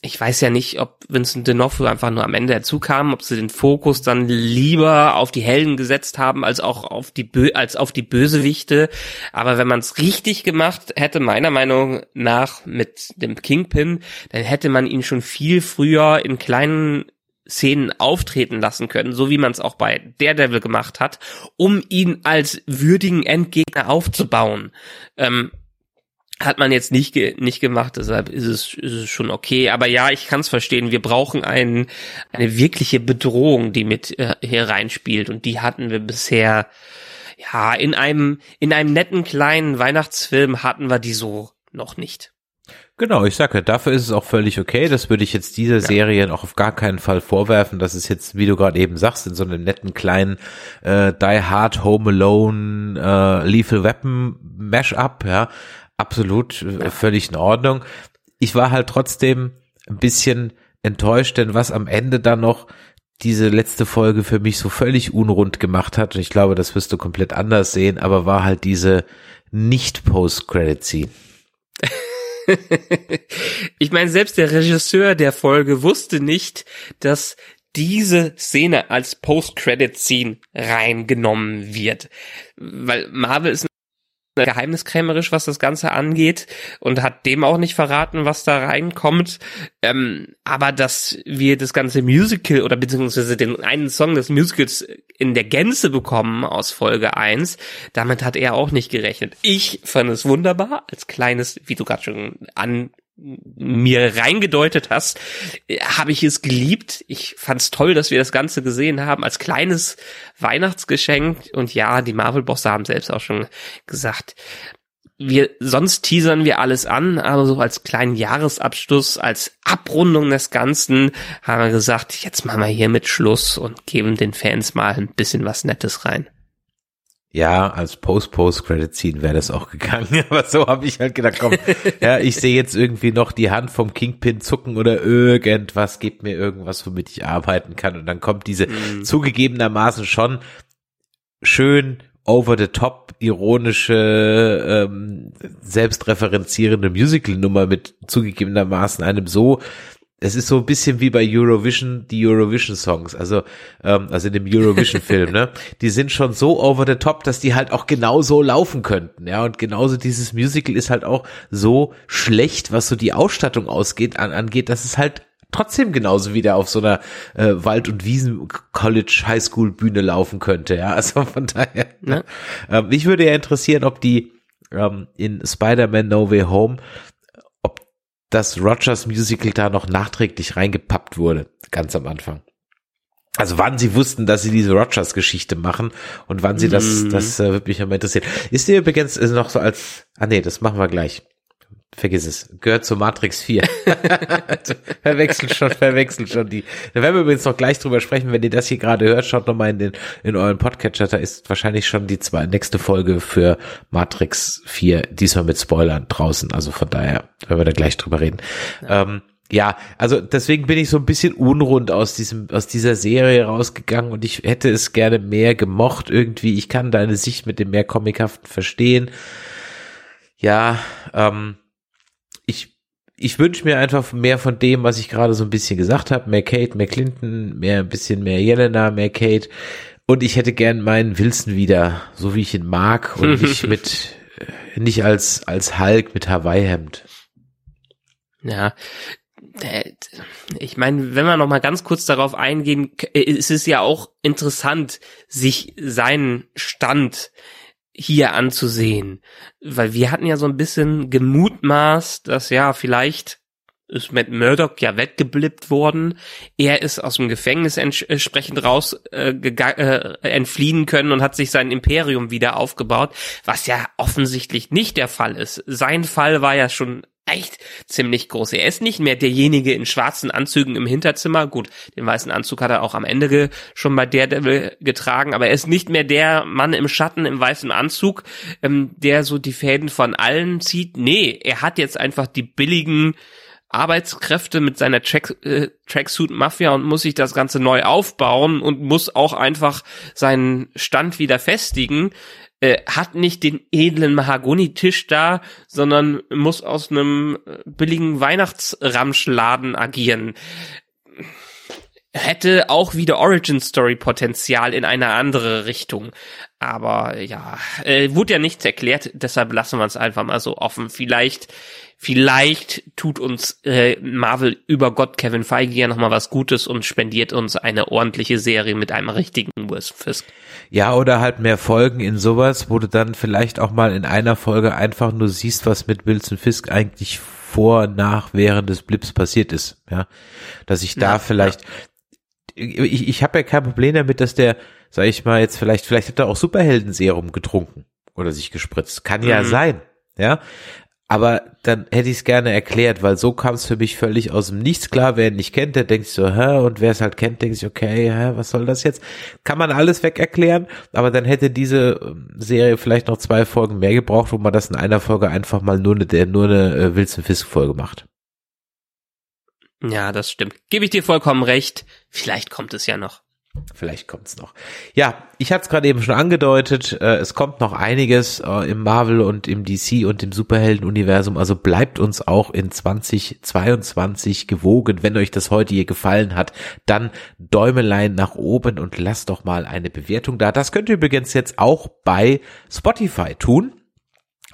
Ich weiß ja nicht, ob Vincent D'Onofrio einfach nur am Ende dazu kam, ob sie den Fokus dann lieber auf die Helden gesetzt haben, als auch auf die Bö als auf die Bösewichte. Aber wenn man es richtig gemacht hätte, meiner Meinung nach mit dem Kingpin, dann hätte man ihn schon viel früher in kleinen Szenen auftreten lassen können, so wie man es auch bei Daredevil gemacht hat, um ihn als würdigen Endgegner aufzubauen. Ähm, hat man jetzt nicht ge nicht gemacht, deshalb ist es, ist es schon okay. Aber ja, ich kann es verstehen. Wir brauchen einen, eine wirkliche Bedrohung, die mit äh, hier reinspielt. Und die hatten wir bisher, ja, in einem, in einem netten kleinen Weihnachtsfilm hatten wir die so noch nicht. Genau, ich sage, dafür ist es auch völlig okay. Das würde ich jetzt dieser Serie auch auf gar keinen Fall vorwerfen. Das ist jetzt, wie du gerade eben sagst, in so einem netten kleinen äh, Die Hard, Home Alone, äh, Lethal Weapon Mashup, ja, absolut äh, völlig in Ordnung. Ich war halt trotzdem ein bisschen enttäuscht, denn was am Ende dann noch diese letzte Folge für mich so völlig unrund gemacht hat, und ich glaube, das wirst du komplett anders sehen, aber war halt diese Nicht-Post-Credit-Scene. ich meine, selbst der Regisseur der Folge wusste nicht, dass diese Szene als Post-Credit-Scene reingenommen wird. Weil Marvel ist geheimniskrämerisch, was das Ganze angeht und hat dem auch nicht verraten, was da reinkommt. Ähm, aber dass wir das ganze Musical oder beziehungsweise den einen Song des Musicals in der Gänze bekommen aus Folge 1, damit hat er auch nicht gerechnet. Ich fand es wunderbar, als kleines, wie du gerade schon an mir reingedeutet hast, äh, habe ich es geliebt. Ich fand's toll, dass wir das Ganze gesehen haben als kleines Weihnachtsgeschenk. Und ja, die Marvel-Bosse haben selbst auch schon gesagt, wir, sonst teasern wir alles an, aber so als kleinen Jahresabschluss, als Abrundung des Ganzen haben wir gesagt, jetzt machen wir hier mit Schluss und geben den Fans mal ein bisschen was Nettes rein. Ja, als Post-Post-Credit-Scene wäre das auch gegangen, aber so habe ich halt gedacht, komm, ja, ich sehe jetzt irgendwie noch die Hand vom Kingpin zucken oder irgendwas, gibt mir irgendwas, womit ich arbeiten kann und dann kommt diese mm. zugegebenermaßen schon schön over the top ironische ähm, selbstreferenzierende Musical-Nummer mit zugegebenermaßen einem so es ist so ein bisschen wie bei Eurovision, die Eurovision-Songs, also, ähm, also in dem Eurovision-Film, ne? Die sind schon so over the top, dass die halt auch genauso laufen könnten, ja. Und genauso dieses Musical ist halt auch so schlecht, was so die Ausstattung ausgeht, an, angeht, dass es halt trotzdem genauso wieder auf so einer äh, Wald- und Wiesen-College-Highschool-Bühne laufen könnte, ja. Also von daher. Ne? Ähm, mich würde ja interessieren, ob die ähm, in Spider-Man No Way Home dass Rogers Musical da noch nachträglich reingepappt wurde, ganz am Anfang. Also wann sie wussten, dass sie diese Rogers Geschichte machen und wann sie das, mm. das äh, würde mich immer interessieren. Ist dir übrigens ist noch so als, ah nee, das machen wir gleich vergiss es, gehört zu Matrix 4. verwechselt schon, verwechselt schon die. Da werden wir übrigens noch gleich drüber sprechen, wenn ihr das hier gerade hört, schaut nochmal in den, in euren Podcatcher, da ist wahrscheinlich schon die zwei, nächste Folge für Matrix 4, diesmal mit Spoilern draußen, also von daher werden wir da gleich drüber reden. Ja. Ähm, ja, also deswegen bin ich so ein bisschen unrund aus diesem, aus dieser Serie rausgegangen und ich hätte es gerne mehr gemocht irgendwie. Ich kann deine Sicht mit dem mehr Comichaften verstehen. Ja, ähm, ich, wünsche mir einfach mehr von dem, was ich gerade so ein bisschen gesagt habe. Mehr Kate, mehr Clinton, mehr ein bisschen mehr Jelena, mehr Kate. Und ich hätte gern meinen Wilson wieder, so wie ich ihn mag und nicht mit, äh, nicht als, als Hulk mit Hawaii-Hemd. Ja, ich meine, wenn wir noch mal ganz kurz darauf eingehen, ist es ja auch interessant, sich seinen Stand hier anzusehen. Weil wir hatten ja so ein bisschen gemutmaßt, dass ja vielleicht ist Matt Murdock ja weggeblippt worden. Er ist aus dem Gefängnis entsprechend raus äh, äh, entfliehen können und hat sich sein Imperium wieder aufgebaut, was ja offensichtlich nicht der Fall ist. Sein Fall war ja schon echt ziemlich groß. Er ist nicht mehr derjenige in schwarzen Anzügen im Hinterzimmer. Gut, den weißen Anzug hat er auch am Ende schon bei Daredevil getragen, aber er ist nicht mehr der Mann im Schatten im weißen Anzug, ähm, der so die Fäden von allen zieht. Nee, er hat jetzt einfach die billigen Arbeitskräfte mit seiner Track, äh, Tracksuit Mafia und muss sich das Ganze neu aufbauen und muss auch einfach seinen Stand wieder festigen äh, hat nicht den edlen Mahagoni-Tisch da, sondern muss aus einem äh, billigen Weihnachtsramschladen agieren. Hätte auch wieder Origin Story Potenzial in eine andere Richtung. Aber ja, äh, wurde ja nichts erklärt, deshalb lassen wir es einfach mal so offen. Vielleicht Vielleicht tut uns äh, Marvel über Gott Kevin Feige ja nochmal was Gutes und spendiert uns eine ordentliche Serie mit einem richtigen Wes Fisk. Ja, oder halt mehr Folgen in sowas, wo du dann vielleicht auch mal in einer Folge einfach nur siehst, was mit Wilson Fisk eigentlich vor, nach, während des Blips passiert ist. Ja, dass ich da ja, vielleicht, ja. ich, ich habe ja kein Problem damit, dass der, sag ich mal jetzt vielleicht, vielleicht hat er auch Superheldenserum getrunken oder sich gespritzt. Kann ja mhm. sein. Ja, aber dann hätte ich es gerne erklärt, weil so kam es für mich völlig aus dem Nichts klar. Wer ihn nicht kennt, der denkt so, hä, und wer es halt kennt, denkt sich, okay, hä, was soll das jetzt? Kann man alles weg erklären, aber dann hätte diese ähm, Serie vielleicht noch zwei Folgen mehr gebraucht, wo man das in einer Folge einfach mal nur eine, nur eine äh, Wilson Fisk Folge macht. Ja, das stimmt. Gebe ich dir vollkommen recht. Vielleicht kommt es ja noch. Vielleicht kommt's noch. Ja, ich hatte es gerade eben schon angedeutet, äh, es kommt noch einiges äh, im Marvel und im DC und im Superhelden-Universum, also bleibt uns auch in 2022 gewogen. Wenn euch das heute hier gefallen hat, dann Däumelein nach oben und lasst doch mal eine Bewertung da. Das könnt ihr übrigens jetzt auch bei Spotify tun.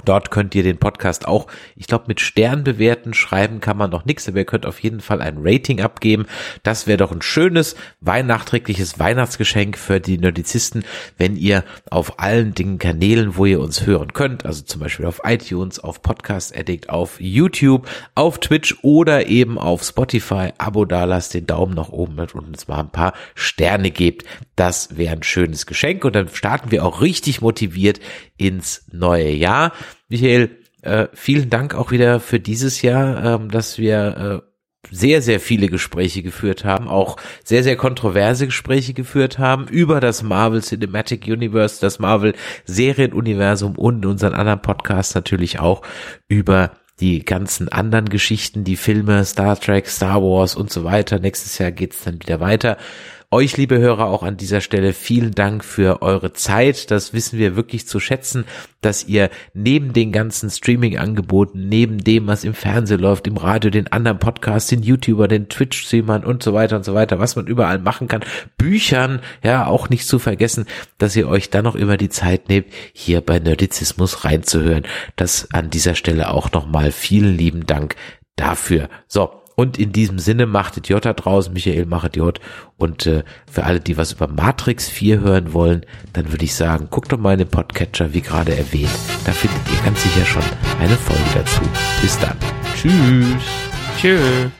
Dort könnt ihr den Podcast auch, ich glaube, mit Stern bewerten. Schreiben kann man noch nichts, aber ihr könnt auf jeden Fall ein Rating abgeben. Das wäre doch ein schönes, nachträgliches Weihnachtsgeschenk für die Nerdizisten, wenn ihr auf allen Dingen Kanälen, wo ihr uns hören könnt, also zum Beispiel auf iTunes, auf Podcast Addict, auf YouTube, auf Twitch oder eben auf Spotify, Abo da lasst, den Daumen nach oben und uns mal ein paar Sterne gebt. Das wäre ein schönes Geschenk und dann starten wir auch richtig motiviert ins neue Jahr. Michael, äh, vielen Dank auch wieder für dieses Jahr, ähm, dass wir äh, sehr, sehr viele Gespräche geführt haben, auch sehr, sehr kontroverse Gespräche geführt haben über das Marvel Cinematic Universe, das Marvel Serienuniversum und unseren anderen Podcast natürlich auch über die ganzen anderen Geschichten, die Filme, Star Trek, Star Wars und so weiter. Nächstes Jahr geht's dann wieder weiter. Euch, liebe Hörer, auch an dieser Stelle vielen Dank für eure Zeit. Das wissen wir wirklich zu schätzen, dass ihr neben den ganzen Streaming-Angeboten, neben dem, was im Fernsehen läuft, im Radio, den anderen Podcasts, den YouTuber, den Twitch-Streamern und so weiter und so weiter, was man überall machen kann, Büchern, ja, auch nicht zu vergessen, dass ihr euch dann noch immer die Zeit nehmt, hier bei Nerdizismus reinzuhören. Das an dieser Stelle auch nochmal vielen lieben Dank dafür. So, und in diesem Sinne machtet J da draußen, Michael machet J. Und äh, für alle, die was über Matrix 4 hören wollen, dann würde ich sagen, guckt doch mal in den Podcatcher, wie gerade erwähnt. Da findet ihr ganz sicher schon eine Folge dazu. Bis dann. Tschüss. Tschüss.